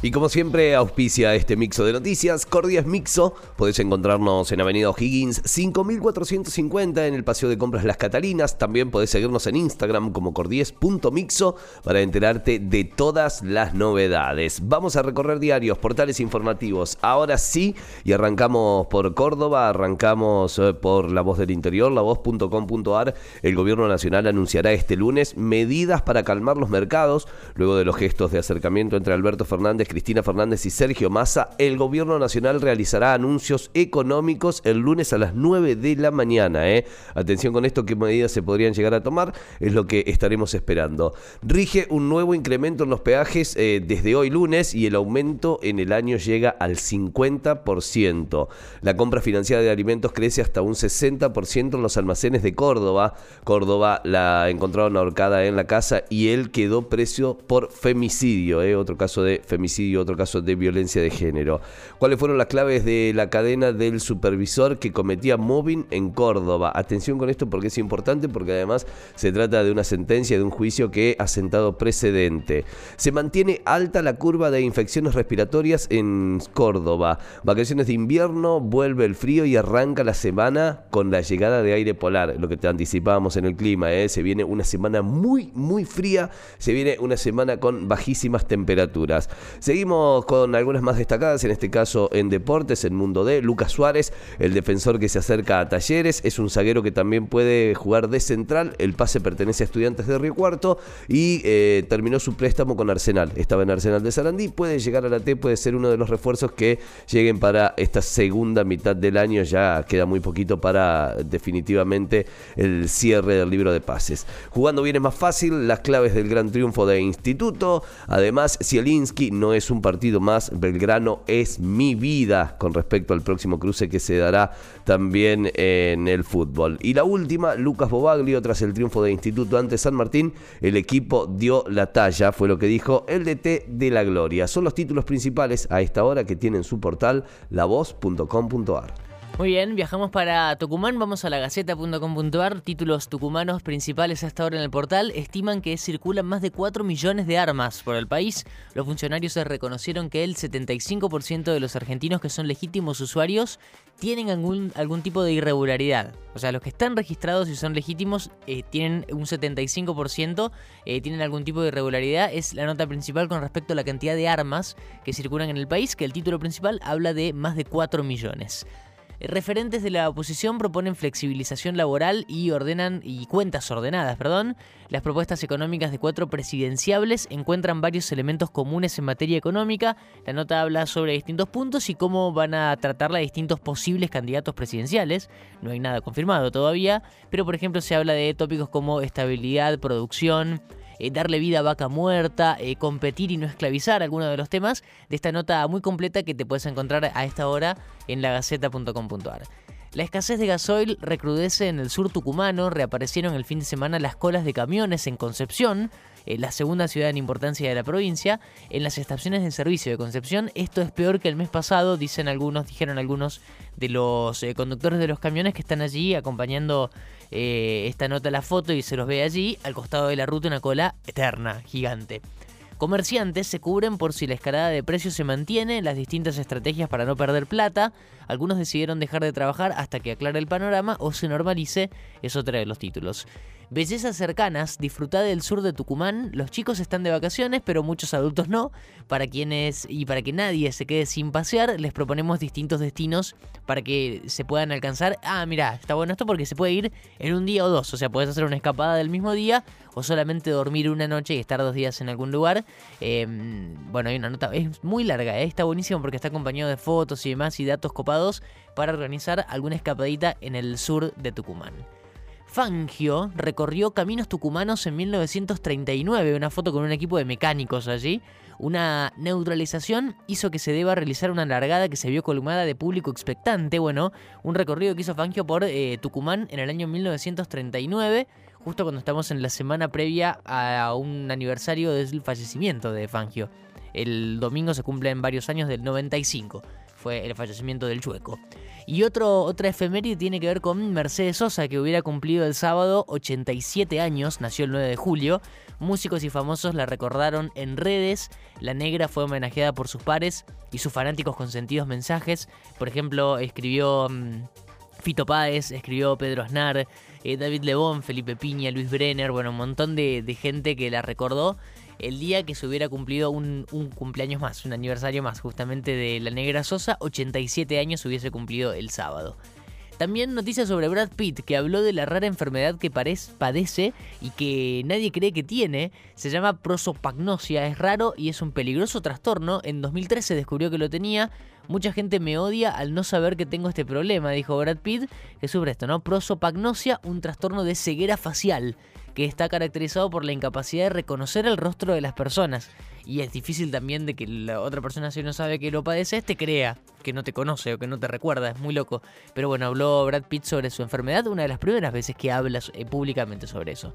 Y como siempre, auspicia este mixo de noticias. Cordias Mixo. Podés encontrarnos en Avenida O'Higgins 5450 en el Paseo de Compras Las Catalinas. También podés seguirnos en Instagram como cordies.mixo para enterarte de todas las novedades. Vamos a recorrer diarios, portales informativos. Ahora sí, y arrancamos por Córdoba, arrancamos eh, por La Voz del Interior, lavoz.com.ar. El Gobierno Nacional anunciará este lunes medidas para calmar los mercados luego de los gestos de acercamiento entre Alberto Fernández Cristina Fernández y Sergio Massa, el gobierno nacional realizará anuncios económicos el lunes a las 9 de la mañana. ¿eh? Atención con esto, qué medidas se podrían llegar a tomar, es lo que estaremos esperando. Rige un nuevo incremento en los peajes eh, desde hoy lunes y el aumento en el año llega al 50%. La compra financiada de alimentos crece hasta un 60% en los almacenes de Córdoba. Córdoba la encontraron ahorcada en la casa y él quedó precio por femicidio, ¿eh? otro caso de femicidio y otro caso de violencia de género. ¿Cuáles fueron las claves de la cadena del supervisor que cometía mobbing en Córdoba? Atención con esto porque es importante, porque además se trata de una sentencia de un juicio que ha sentado precedente. Se mantiene alta la curva de infecciones respiratorias en Córdoba. Vacaciones de invierno, vuelve el frío y arranca la semana con la llegada de aire polar, lo que te anticipábamos en el clima. ¿eh? Se viene una semana muy, muy fría, se viene una semana con bajísimas temperaturas. Seguimos con algunas más destacadas, en este caso en deportes, en Mundo D. Lucas Suárez, el defensor que se acerca a Talleres, es un zaguero que también puede jugar de central. El pase pertenece a Estudiantes de Río Cuarto y eh, terminó su préstamo con Arsenal. Estaba en Arsenal de Sarandí, puede llegar a la T, puede ser uno de los refuerzos que lleguen para esta segunda mitad del año. Ya queda muy poquito para definitivamente el cierre del libro de pases. Jugando bien es más fácil, las claves del gran triunfo de Instituto. Además, Zielinski no es un partido más, Belgrano es mi vida con respecto al próximo cruce que se dará también en el fútbol. Y la última, Lucas Bobaglio, tras el triunfo de Instituto ante San Martín, el equipo dio la talla, fue lo que dijo el DT de la Gloria. Son los títulos principales a esta hora que tienen su portal lavoz.com.ar. Muy bien, viajamos para Tucumán, vamos a la gaceta.com.ar, títulos tucumanos principales hasta ahora en el portal, estiman que circulan más de 4 millones de armas por el país. Los funcionarios reconocieron que el 75% de los argentinos que son legítimos usuarios tienen algún, algún tipo de irregularidad. O sea, los que están registrados y son legítimos eh, tienen un 75%, eh, tienen algún tipo de irregularidad. Es la nota principal con respecto a la cantidad de armas que circulan en el país, que el título principal habla de más de 4 millones. Referentes de la oposición proponen flexibilización laboral y ordenan y cuentas ordenadas, perdón. Las propuestas económicas de cuatro presidenciables encuentran varios elementos comunes en materia económica. La nota habla sobre distintos puntos y cómo van a tratarla distintos posibles candidatos presidenciales. No hay nada confirmado todavía, pero por ejemplo se habla de tópicos como estabilidad, producción, eh, darle vida a vaca muerta, eh, competir y no esclavizar, algunos de los temas de esta nota muy completa que te puedes encontrar a esta hora en lagaceta.com.ar. La escasez de gasoil recrudece en el sur tucumano, reaparecieron el fin de semana las colas de camiones en Concepción, eh, la segunda ciudad en importancia de la provincia, en las estaciones de servicio de Concepción. Esto es peor que el mes pasado, dicen algunos, dijeron algunos de los conductores de los camiones que están allí acompañando eh, esta nota la foto y se los ve allí, al costado de la ruta una cola eterna, gigante. Comerciantes se cubren por si la escalada de precios se mantiene, las distintas estrategias para no perder plata. Algunos decidieron dejar de trabajar hasta que aclare el panorama o se normalice, es otra de los títulos. Bellezas cercanas, disfrutad del sur de Tucumán. Los chicos están de vacaciones, pero muchos adultos no. Para quienes y para que nadie se quede sin pasear, les proponemos distintos destinos para que se puedan alcanzar. Ah, mira, está bueno esto porque se puede ir en un día o dos. O sea, puedes hacer una escapada del mismo día o solamente dormir una noche y estar dos días en algún lugar. Em, bueno, hay una nota, es muy larga, ¿eh? está buenísimo porque está acompañado de fotos y demás y datos copados para organizar alguna escapadita en el sur de Tucumán. Fangio recorrió caminos tucumanos en 1939, una foto con un equipo de mecánicos allí. Una neutralización hizo que se deba realizar una largada que se vio columada de público expectante. Bueno, un recorrido que hizo Fangio por eh, Tucumán en el año 1939, justo cuando estamos en la semana previa a un aniversario del fallecimiento de Fangio. El domingo se cumplen varios años del 95, fue el fallecimiento del chueco. Y otro, otra efeméride tiene que ver con Mercedes Sosa, que hubiera cumplido el sábado 87 años, nació el 9 de julio. Músicos y famosos la recordaron en redes. La negra fue homenajeada por sus pares y sus fanáticos con sentidos mensajes. Por ejemplo, escribió mm, Fito Páez, escribió Pedro Aznar, eh, David Lebón, Felipe Piña, Luis Brenner, bueno, un montón de, de gente que la recordó el día que se hubiera cumplido un, cumpleaños más, un aniversario más justamente de la Negra Sosa, 87 años hubiese cumplido el sábado. También noticias sobre Brad Pitt, que habló de la rara enfermedad que padece y que nadie cree que tiene. Se llama prosopagnosia, es raro y es un peligroso trastorno. En 2013 descubrió que lo tenía. Mucha gente me odia al no saber que tengo este problema, dijo Brad Pitt, que sufre esto, ¿no? Prosopagnosia, un trastorno de ceguera facial que está caracterizado por la incapacidad de reconocer el rostro de las personas. Y es difícil también de que la otra persona, si no sabe que lo padece, te crea que no te conoce o que no te recuerda, es muy loco. Pero bueno, habló Brad Pitt sobre su enfermedad, una de las primeras veces que habla eh, públicamente sobre eso.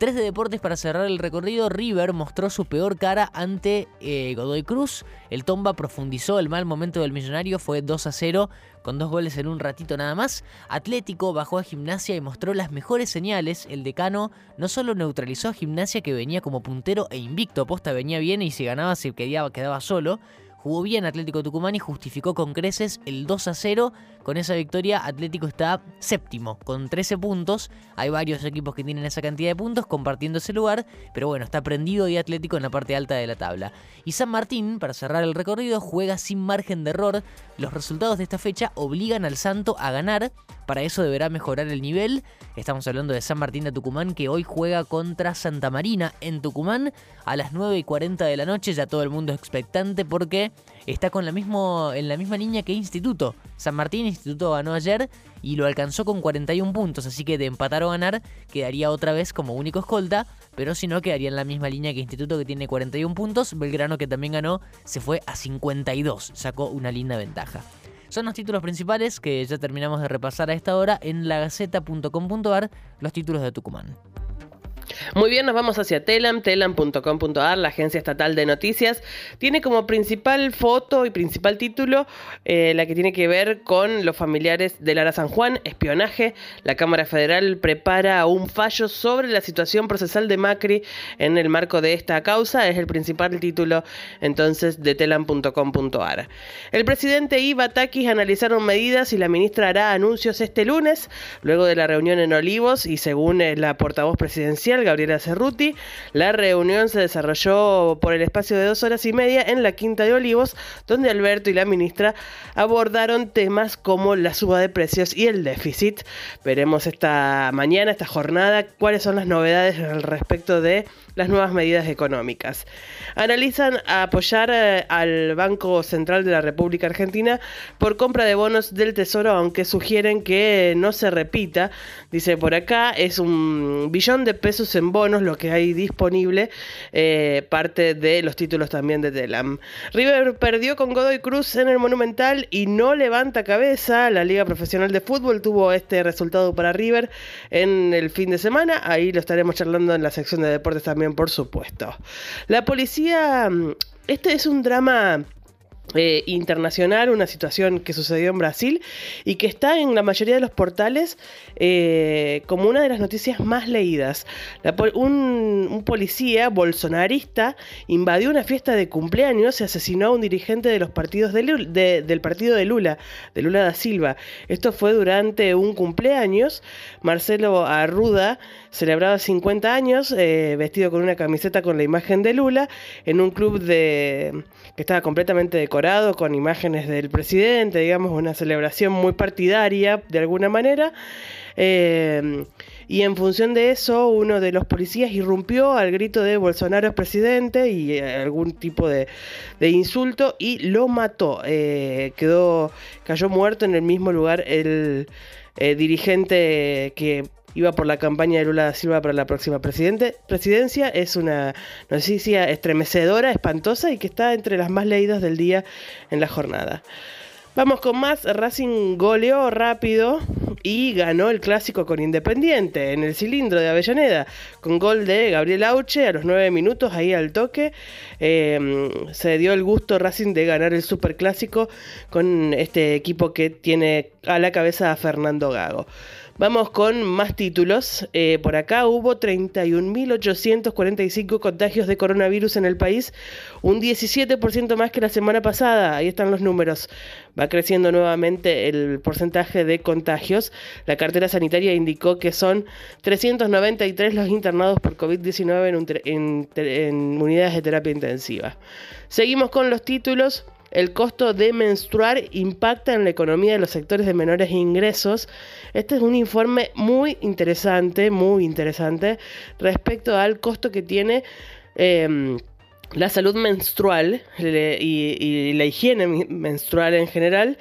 3 de deportes para cerrar el recorrido. River mostró su peor cara ante eh, Godoy Cruz. El Tomba profundizó el mal momento del millonario, fue 2 a 0 con dos goles en un ratito nada más. Atlético bajó a Gimnasia y mostró las mejores señales. El decano no solo neutralizó a Gimnasia que venía como puntero e invicto, posta venía bien y si ganaba se quedaba, quedaba solo. Jugó bien Atlético Tucumán y justificó con creces el 2 a 0. Con esa victoria Atlético está séptimo con 13 puntos. Hay varios equipos que tienen esa cantidad de puntos compartiendo ese lugar, pero bueno, está prendido y Atlético en la parte alta de la tabla. Y San Martín, para cerrar el recorrido, juega sin margen de error. Los resultados de esta fecha obligan al Santo a ganar. Para eso deberá mejorar el nivel. Estamos hablando de San Martín de Tucumán que hoy juega contra Santa Marina en Tucumán a las 9 y 40 de la noche. Ya todo el mundo es expectante porque está con la mismo, en la misma línea que Instituto. San Martín Instituto ganó ayer y lo alcanzó con 41 puntos, así que de empatar o ganar quedaría otra vez como único escolta, pero si no quedaría en la misma línea que Instituto que tiene 41 puntos. Belgrano que también ganó se fue a 52, sacó una linda ventaja. Son los títulos principales que ya terminamos de repasar a esta hora en lagaceta.com.ar, los títulos de Tucumán. Muy bien, nos vamos hacia Telam, telam.com.ar, la agencia estatal de noticias. Tiene como principal foto y principal título eh, la que tiene que ver con los familiares de Lara San Juan, espionaje. La Cámara Federal prepara un fallo sobre la situación procesal de Macri en el marco de esta causa. Es el principal título entonces de telam.com.ar. El presidente y Batakis analizaron medidas y la ministra hará anuncios este lunes, luego de la reunión en Olivos y según eh, la portavoz presidencial Gabriela Cerruti. La reunión se desarrolló por el espacio de dos horas y media en la Quinta de Olivos, donde Alberto y la ministra abordaron temas como la suba de precios y el déficit. Veremos esta mañana, esta jornada, cuáles son las novedades al respecto de las nuevas medidas económicas. Analizan apoyar eh, al Banco Central de la República Argentina por compra de bonos del Tesoro, aunque sugieren que no se repita. Dice por acá, es un billón de pesos en bonos lo que hay disponible, eh, parte de los títulos también de Telam. River perdió con Godoy Cruz en el Monumental y no levanta cabeza. La Liga Profesional de Fútbol tuvo este resultado para River en el fin de semana. Ahí lo estaremos charlando en la sección de deportes también por supuesto. La policía, mm, este es un drama eh, internacional, una situación que sucedió en Brasil y que está en la mayoría de los portales eh, como una de las noticias más leídas. un, policía bolsonarista invadió una fiesta de cumpleaños y asesinó a un dirigente de los partidos del partido de Lula, de Lula da Silva. Esto fue durante un cumpleaños. Marcelo Arruda celebraba 50 años eh, vestido con una camiseta con la imagen de Lula en un club de que estaba completamente decorado con imágenes del presidente, digamos, una celebración muy partidaria de alguna manera. Eh, y en función de eso, uno de los policías irrumpió al grito de Bolsonaro es presidente y eh, algún tipo de, insulto y lo mató. Quedó, cayó muerto en el mismo lugar el dirigente que iba por la campaña de Lula da Silva para la próxima presidencia. Es una noticia estremecedora, espantosa y que está entre las más leídas del día en la jornada. Vamos con más. Racing goleó rápido y ganó el clásico con Independiente en el cilindro de Avellaneda, con gol de Gabriel Auche a los nueve minutos, ahí al toque. Em, se dio el gusto Racing de ganar el superclásico con este equipo que tiene a la cabeza a Fernando Gago. Vamos con más títulos. Eh, por acá hubo 31.845 contagios de coronavirus en el país, un 17% más que la semana pasada. Ahí están los números. Va creciendo nuevamente el porcentaje de contagios. La cartera sanitaria indicó que son 393 los internados por COVID-19 en, en unidades de terapia intensiva. Seguimos con los títulos. El costo de menstruar impacta en la economía de los sectores de menores ingresos. Este es un informe muy interesante, muy interesante respecto al costo que tiene em, la salud menstrual y, la higiene menstrual en general,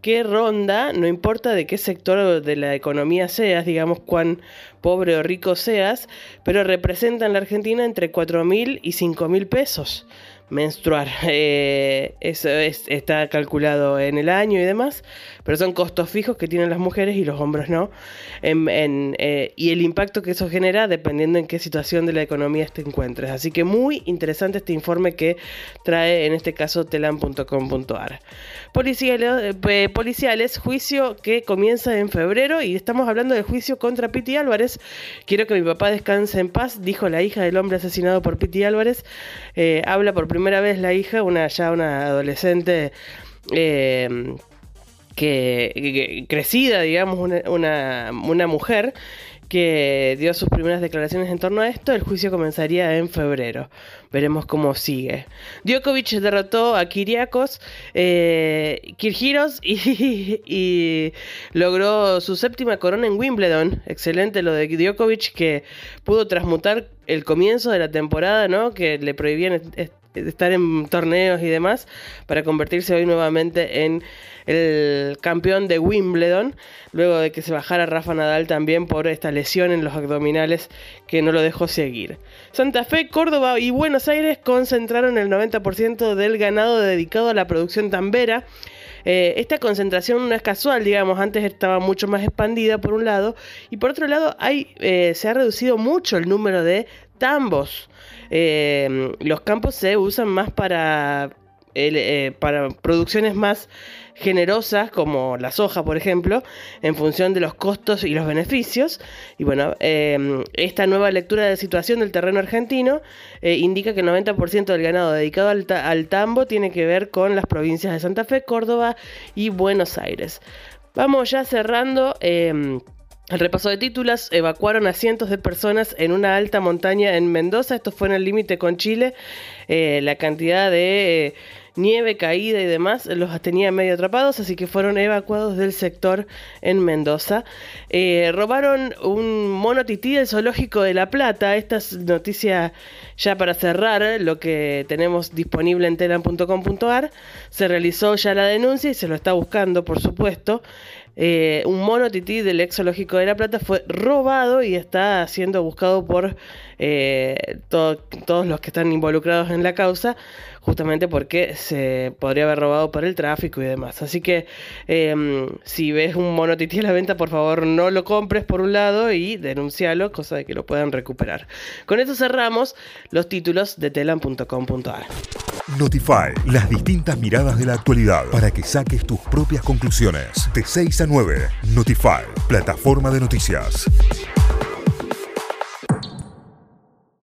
que ronda, no importa de qué sector de la economía seas, digamos cuán pobre o rico seas, pero representa en la Argentina entre 4 mil y 5 mil pesos menstruar. Eh, eso está calculado en el año y demás, pero son costos fijos que tienen las mujeres y los hombres no. Eh, y el impacto que eso genera dependiendo en qué situación de la economía te encuentres. Así que muy interesante este informe que trae en este caso telan.com.ar. Policiales, eh, policiales, juicio que comienza en febrero y estamos hablando del juicio contra Piti Álvarez. Quiero que mi papá descanse en paz, dijo la hija del hombre asesinado por Piti Álvarez. habla por primera vez la hija, una ya una adolescente eh, que, crecida, digamos, una, una, mujer que dio sus primeras declaraciones en torno a esto. El juicio comenzaría en febrero. Veremos cómo sigue. Djokovic derrotó a Kiriakos, eh, Kirgiros y, y, logró su séptima corona en Wimbledon. Excelente lo de Djokovic que pudo transmutar el comienzo de la temporada, ¿no? Que le prohibían estar en torneos y demás, para convertirse hoy nuevamente en el campeón de Wimbledon, luego de que se bajara Rafa Nadal también por esta lesión en los abdominales que no lo dejó seguir. Santa Fe, Córdoba y Buenos Aires concentraron el 90% del ganado dedicado a la producción tambera. Eh, esta concentración no es casual, digamos, antes estaba mucho más expandida por un lado, y por otro lado hay, eh, se ha reducido mucho el número de tambos. Eh, los campos se usan más para, eh, para producciones más generosas, como la soja, por ejemplo, en función de los costos y los beneficios. Y bueno, eh, esta nueva lectura de situación del terreno argentino indica que el 90% del ganado dedicado al, al tambo tiene que ver con las provincias de Santa Fe, Córdoba y Buenos Aires. Vamos ya cerrando. El repaso de títulos, evacuaron a cientos de personas en una alta montaña en Mendoza, esto fue en el límite con Chile, eh, la cantidad de eh, nieve, caída y demás los tenía medio atrapados, así que fueron evacuados del sector en Mendoza. Eh, robaron un mono tití del zoológico de La Plata, esta es noticia ya para cerrar lo que tenemos disponible en telan.com.ar, se realizó ya la denuncia y se lo está buscando, por supuesto. Eh, un mono tití del ex de La Plata fue robado y está siendo buscado por eh, todos los que están involucrados en la causa, justamente porque se podría haber robado por el tráfico y demás. Así que em, si ves un mono tití a la venta, por favor no lo compres por un lado y denuncialo, cosa de que lo puedan recuperar. Con esto cerramos los títulos de telan.com.ar. Notify, las distintas miradas de la actualidad para que saques tus propias conclusiones. De 6 a 9, Notify, plataforma de noticias.